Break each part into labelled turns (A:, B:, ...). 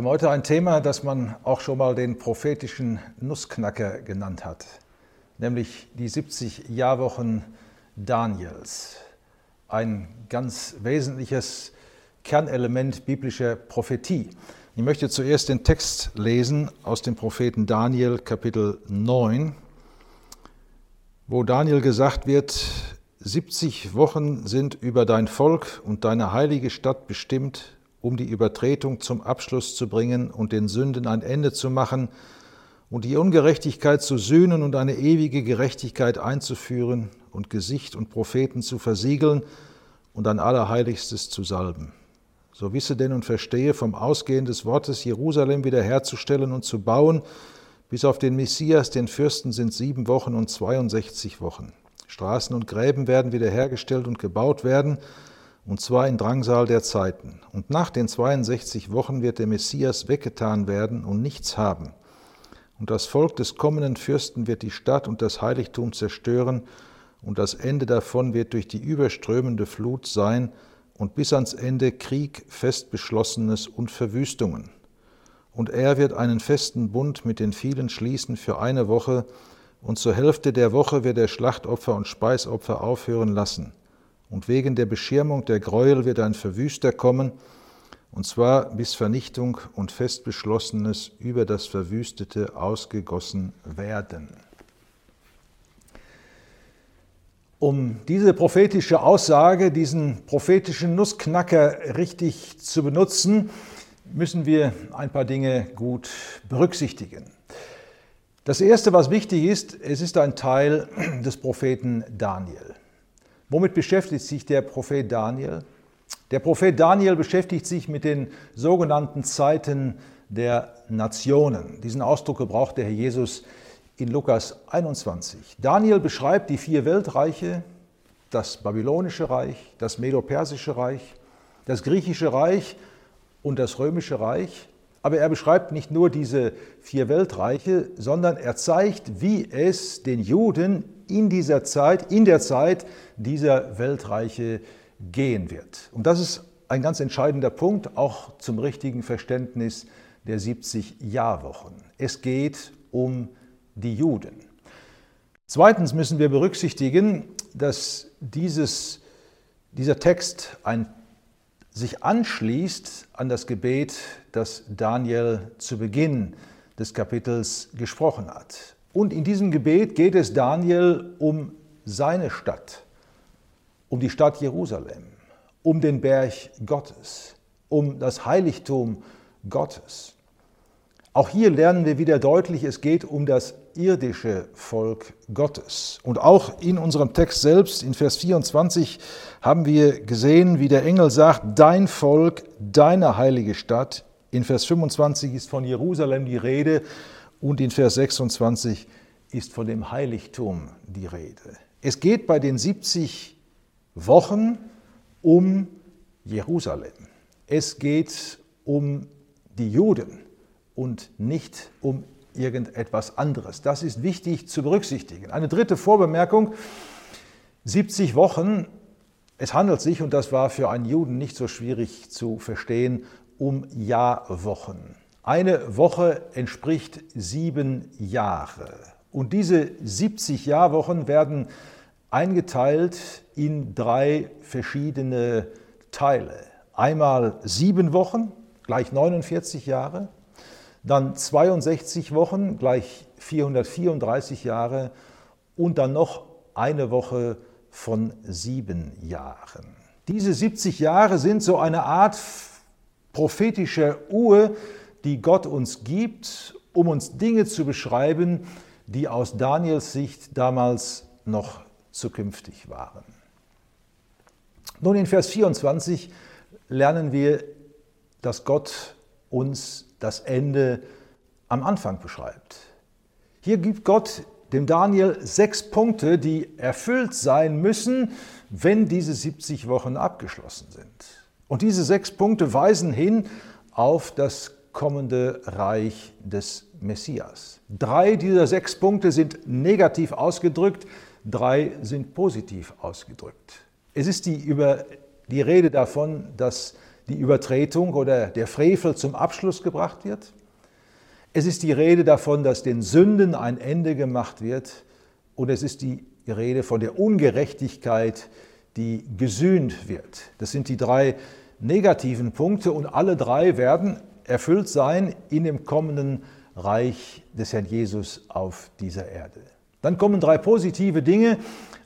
A: Haben heute ein Thema, das man auch schon mal den prophetischen Nussknacker genannt hat, nämlich die 70 Jahrwochen Daniels. Ein ganz wesentliches Kernelement biblischer Prophetie. Ich möchte zuerst den Text lesen aus dem Propheten Daniel Kapitel 9, wo Daniel gesagt wird, 70 Wochen sind über dein Volk und deine heilige Stadt bestimmt, um die Übertretung zum Abschluss zu bringen und den Sünden ein Ende zu machen und die Ungerechtigkeit zu sühnen und eine ewige Gerechtigkeit einzuführen und Gesicht und Propheten zu versiegeln und ein Allerheiligstes zu salben. So wisse denn und verstehe vom Ausgehen des Wortes Jerusalem wiederherzustellen und zu bauen, bis auf den Messias, den Fürsten, sind sieben Wochen und 62 Wochen. Straßen und Gräben werden wiederhergestellt und gebaut werden, und zwar in Drangsal der Zeiten. Und nach den 62 Wochen wird der Messias weggetan werden und nichts haben. Und das Volk des kommenden Fürsten wird die Stadt und das Heiligtum zerstören, und das Ende davon wird durch die überströmende Flut sein, und bis ans Ende Krieg, Festbeschlossenes und Verwüstungen. Und er wird einen festen Bund mit den vielen schließen für eine Woche, und zur Hälfte der Woche wird er Schlachtopfer und Speisopfer aufhören lassen und wegen der Beschirmung der Gräuel wird ein Verwüster kommen, und zwar bis Vernichtung und Festbeschlossenes über das Verwüstete ausgegossen werden. Um diese prophetische Aussage, diesen prophetischen Nussknacker richtig zu benutzen, müssen wir ein paar Dinge gut berücksichtigen. Das Erste, was wichtig ist, es ist ein Teil des Propheten Daniel. Womit beschäftigt sich der Prophet Daniel? Der Prophet Daniel beschäftigt sich mit den sogenannten Zeiten der Nationen. Diesen Ausdruck gebraucht der Herr Jesus in Lukas 21. Daniel beschreibt die vier Weltreiche, das babylonische Reich, das medo-persische Reich, das griechische Reich und das römische Reich. Aber er beschreibt nicht nur diese vier Weltreiche, sondern er zeigt, wie es den Juden in dieser Zeit, in der Zeit dieser Weltreiche gehen wird. Und das ist ein ganz entscheidender Punkt, auch zum richtigen Verständnis der 70 Jahrwochen. Es geht um die Juden. Zweitens müssen wir berücksichtigen, dass dieses, dieser Text ein, sich anschließt an das Gebet, das Daniel zu Beginn des Kapitels gesprochen hat. Und in diesem Gebet geht es Daniel um seine Stadt, um die Stadt Jerusalem, um den Berg Gottes, um das Heiligtum Gottes. Auch hier lernen wir wieder deutlich, es geht um das irdische Volk Gottes. Und auch in unserem Text selbst, in Vers 24, haben wir gesehen, wie der Engel sagt, dein Volk, deine heilige Stadt. In Vers 25 ist von Jerusalem die Rede und in Vers 26 ist von dem Heiligtum die Rede. Es geht bei den 70 Wochen um Jerusalem. Es geht um die Juden und nicht um irgendetwas anderes. Das ist wichtig zu berücksichtigen. Eine dritte Vorbemerkung. 70 Wochen, es handelt sich, und das war für einen Juden nicht so schwierig zu verstehen, um Jahrwochen. Eine Woche entspricht sieben Jahre. Und diese 70 Jahrwochen werden eingeteilt in drei verschiedene Teile. Einmal sieben Wochen, gleich 49 Jahre, dann 62 Wochen, gleich 434 Jahre und dann noch eine Woche von sieben Jahren. Diese 70 Jahre sind so eine Art prophetischer Uhr, die Gott uns gibt, um uns Dinge zu beschreiben, die aus Daniels Sicht damals noch zukünftig waren. Nun in Vers 24 lernen wir, dass Gott uns das Ende am Anfang beschreibt. Hier gibt Gott dem Daniel sechs Punkte, die erfüllt sein müssen, wenn diese 70 Wochen abgeschlossen sind. Und diese sechs Punkte weisen hin auf das kommende Reich des Messias. Drei dieser sechs Punkte sind negativ ausgedrückt, drei sind positiv ausgedrückt. Es ist die, über die Rede davon, dass die Übertretung oder der Frevel zum Abschluss gebracht wird. Es ist die Rede davon, dass den Sünden ein Ende gemacht wird. Und es ist die Rede von der Ungerechtigkeit, die gesühnt wird. Das sind die drei negativen Punkte und alle drei werden erfüllt sein in dem kommenden Reich des Herrn Jesus auf dieser Erde. Dann kommen drei positive Dinge,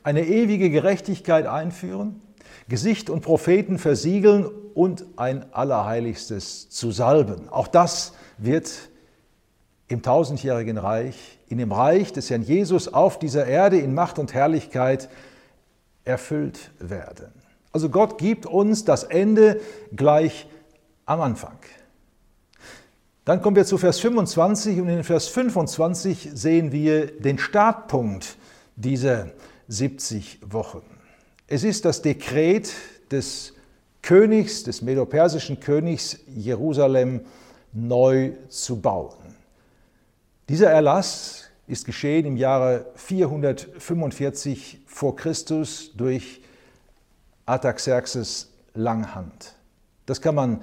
A: eine ewige Gerechtigkeit einführen, Gesicht und Propheten versiegeln und ein Allerheiligstes zu salben. Auch das wird im tausendjährigen Reich, in dem Reich des Herrn Jesus auf dieser Erde in Macht und Herrlichkeit erfüllt werden. Also Gott gibt uns das Ende gleich am Anfang. Dann kommen wir zu Vers 25 und in Vers 25 sehen wir den Startpunkt dieser 70 Wochen. Es ist das Dekret des Königs, des medopersischen Königs, Jerusalem neu zu bauen. Dieser Erlass ist geschehen im Jahre 445 vor Christus durch Artaxerxes Langhand. Das kann man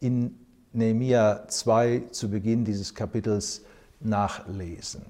A: in Nehemia 2 zu Beginn dieses Kapitels nachlesen.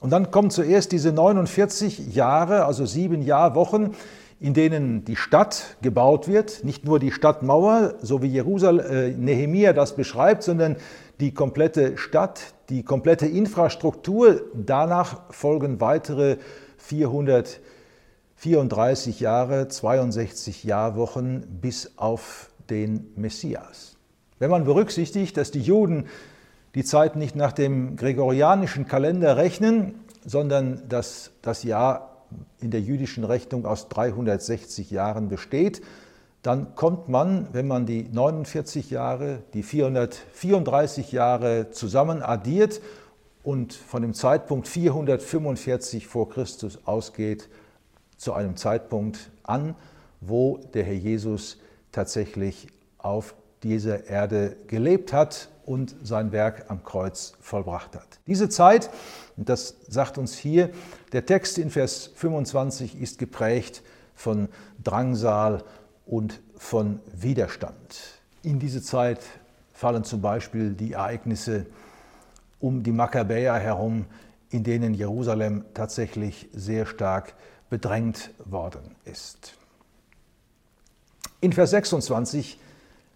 A: Und dann kommen zuerst diese 49 Jahre, also sieben Jahrwochen, in denen die Stadt gebaut wird, nicht nur die Stadtmauer, so wie Jerusalem, äh, Nehemia das beschreibt, sondern die komplette Stadt, die komplette Infrastruktur. Danach folgen weitere 434 Jahre, 62 Jahrwochen bis auf den Messias. Wenn man berücksichtigt, dass die Juden die Zeit nicht nach dem gregorianischen Kalender rechnen, sondern dass das Jahr in der jüdischen Rechnung aus 360 Jahren besteht, dann kommt man, wenn man die 49 Jahre, die 434 Jahre zusammen addiert und von dem Zeitpunkt 445 vor Christus ausgeht, zu einem Zeitpunkt an, wo der Herr Jesus tatsächlich auf dieser Erde gelebt hat und sein Werk am Kreuz vollbracht hat. Diese Zeit, und das sagt uns hier der Text in Vers 25, ist geprägt von Drangsal und von Widerstand. In diese Zeit fallen zum Beispiel die Ereignisse um die Makkabäer herum, in denen Jerusalem tatsächlich sehr stark bedrängt worden ist. In Vers 26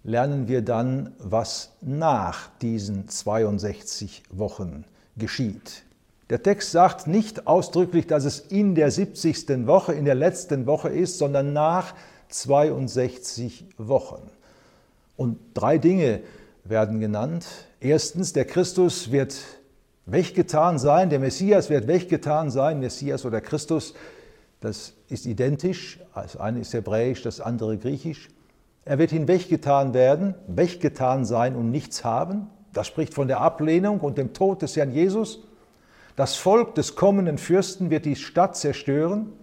A: lernen wir dann, was nach diesen 62 Wochen geschieht. Der Text sagt nicht ausdrücklich, dass es in der 70. Woche, in der letzten Woche ist, sondern nach 62 Wochen. Und drei Dinge werden genannt. Erstens, der Christus wird weggetan sein, der Messias wird weggetan sein, Messias oder Christus, das ist identisch, das eine ist hebräisch, das andere griechisch. Er wird hinweggetan werden, weggetan sein und nichts haben. Das spricht von der Ablehnung und dem Tod des Herrn Jesus. Das Volk des kommenden Fürsten wird die Stadt zerstören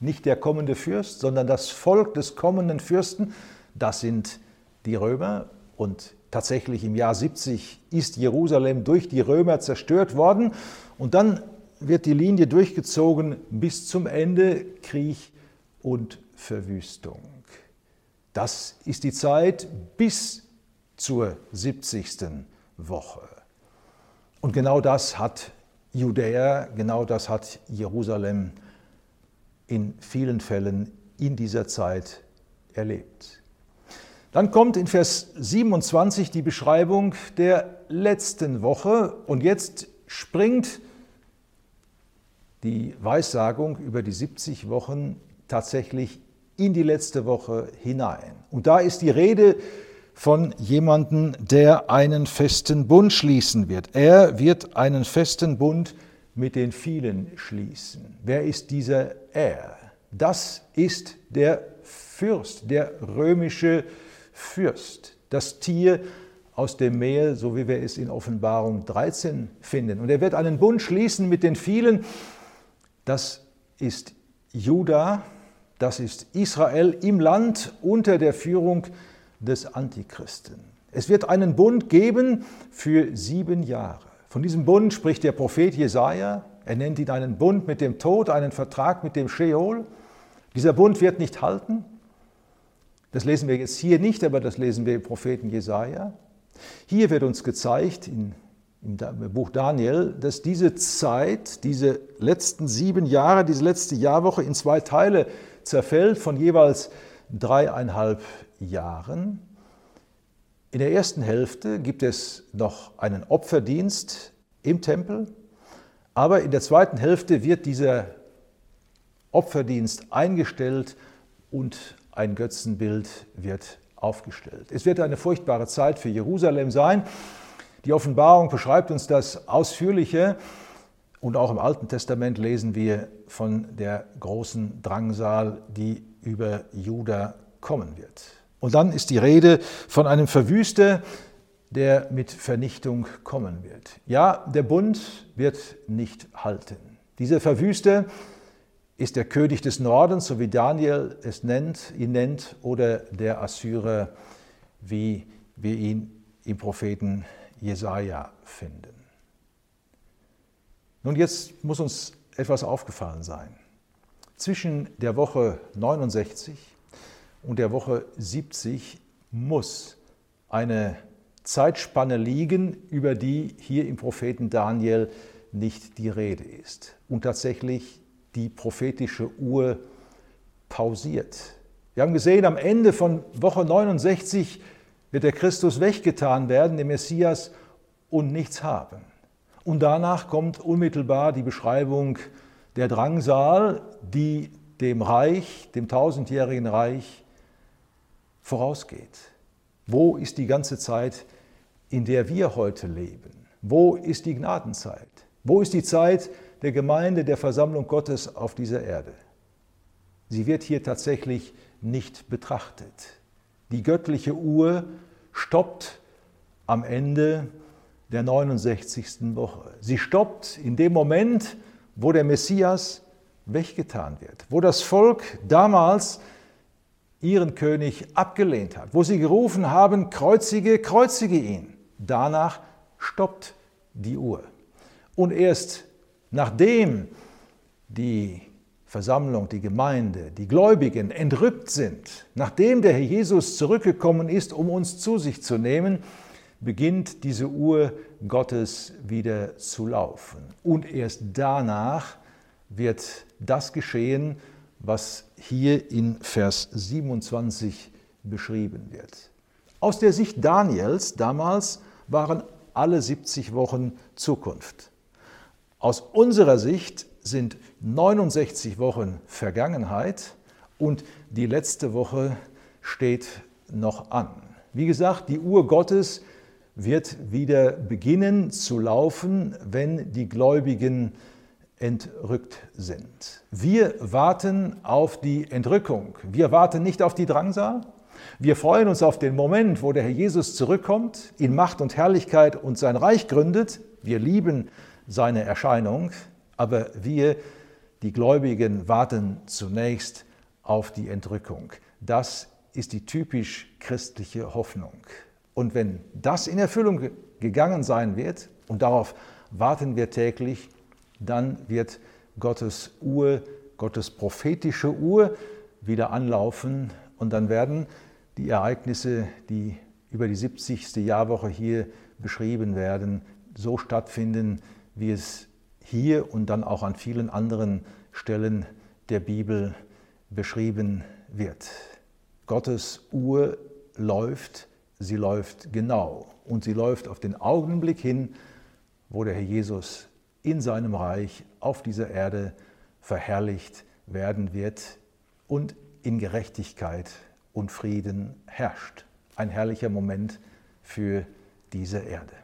A: nicht der kommende Fürst, sondern das Volk des kommenden Fürsten, das sind die Römer. Und tatsächlich im Jahr 70 ist Jerusalem durch die Römer zerstört worden. Und dann wird die Linie durchgezogen bis zum Ende Krieg und Verwüstung. Das ist die Zeit bis zur 70. Woche. Und genau das hat Judäa, genau das hat Jerusalem in vielen Fällen in dieser Zeit erlebt. Dann kommt in Vers 27 die Beschreibung der letzten Woche und jetzt springt die Weissagung über die 70 Wochen tatsächlich in die letzte Woche hinein. Und da ist die Rede von jemandem, der einen festen Bund schließen wird. Er wird einen festen Bund mit den vielen schließen. Wer ist dieser Er? Das ist der Fürst, der römische Fürst, das Tier aus dem Meer, so wie wir es in Offenbarung 13 finden. Und er wird einen Bund schließen mit den vielen. Das ist Juda, das ist Israel im Land unter der Führung des Antichristen. Es wird einen Bund geben für sieben Jahre. Von diesem Bund spricht der Prophet Jesaja. Er nennt ihn einen Bund mit dem Tod, einen Vertrag mit dem Sheol. Dieser Bund wird nicht halten. Das lesen wir jetzt hier nicht, aber das lesen wir im Propheten Jesaja. Hier wird uns gezeigt im Buch Daniel, dass diese Zeit, diese letzten sieben Jahre, diese letzte Jahrwoche in zwei Teile zerfällt von jeweils dreieinhalb Jahren. In der ersten Hälfte gibt es noch einen Opferdienst im Tempel, aber in der zweiten Hälfte wird dieser Opferdienst eingestellt und ein Götzenbild wird aufgestellt. Es wird eine furchtbare Zeit für Jerusalem sein. Die Offenbarung beschreibt uns das ausführlicher und auch im Alten Testament lesen wir von der großen Drangsal, die über Juda kommen wird. Und dann ist die Rede von einem Verwüster, der mit Vernichtung kommen wird. Ja, der Bund wird nicht halten. Dieser Verwüster ist der König des Nordens, so wie Daniel es nennt, ihn nennt, oder der Assyrer, wie wir ihn im Propheten Jesaja finden. Nun, jetzt muss uns etwas aufgefallen sein. Zwischen der Woche 69 und der Woche 70 muss eine Zeitspanne liegen, über die hier im Propheten Daniel nicht die Rede ist. Und tatsächlich die prophetische Uhr pausiert. Wir haben gesehen, am Ende von Woche 69 wird der Christus weggetan werden, der Messias, und nichts haben. Und danach kommt unmittelbar die Beschreibung der Drangsal, die dem Reich, dem tausendjährigen Reich, vorausgeht. Wo ist die ganze Zeit, in der wir heute leben? Wo ist die Gnadenzeit? Wo ist die Zeit der Gemeinde, der Versammlung Gottes auf dieser Erde? Sie wird hier tatsächlich nicht betrachtet. Die göttliche Uhr stoppt am Ende der 69. Woche. Sie stoppt in dem Moment, wo der Messias weggetan wird, wo das Volk damals ihren König abgelehnt hat, wo sie gerufen haben, kreuzige, kreuzige ihn. Danach stoppt die Uhr. Und erst nachdem die Versammlung, die Gemeinde, die Gläubigen entrückt sind, nachdem der Herr Jesus zurückgekommen ist, um uns zu sich zu nehmen, beginnt diese Uhr Gottes wieder zu laufen. Und erst danach wird das geschehen, was hier in Vers 27 beschrieben wird. Aus der Sicht Daniels damals waren alle 70 Wochen Zukunft. Aus unserer Sicht sind 69 Wochen Vergangenheit und die letzte Woche steht noch an. Wie gesagt, die Uhr Gottes wird wieder beginnen zu laufen, wenn die Gläubigen entrückt sind. Wir warten auf die Entrückung. Wir warten nicht auf die Drangsal. Wir freuen uns auf den Moment, wo der Herr Jesus zurückkommt, in Macht und Herrlichkeit und sein Reich gründet. Wir lieben seine Erscheinung, aber wir, die Gläubigen, warten zunächst auf die Entrückung. Das ist die typisch christliche Hoffnung. Und wenn das in Erfüllung gegangen sein wird, und darauf warten wir täglich, dann wird Gottes Uhr, Gottes prophetische Uhr wieder anlaufen und dann werden die Ereignisse, die über die 70. Jahrwoche hier beschrieben werden, so stattfinden, wie es hier und dann auch an vielen anderen Stellen der Bibel beschrieben wird. Gottes Uhr läuft sie läuft genau und sie läuft auf den Augenblick hin, wo der Herr Jesus in seinem Reich auf dieser Erde verherrlicht werden wird und in Gerechtigkeit und Frieden herrscht. Ein herrlicher Moment für diese Erde.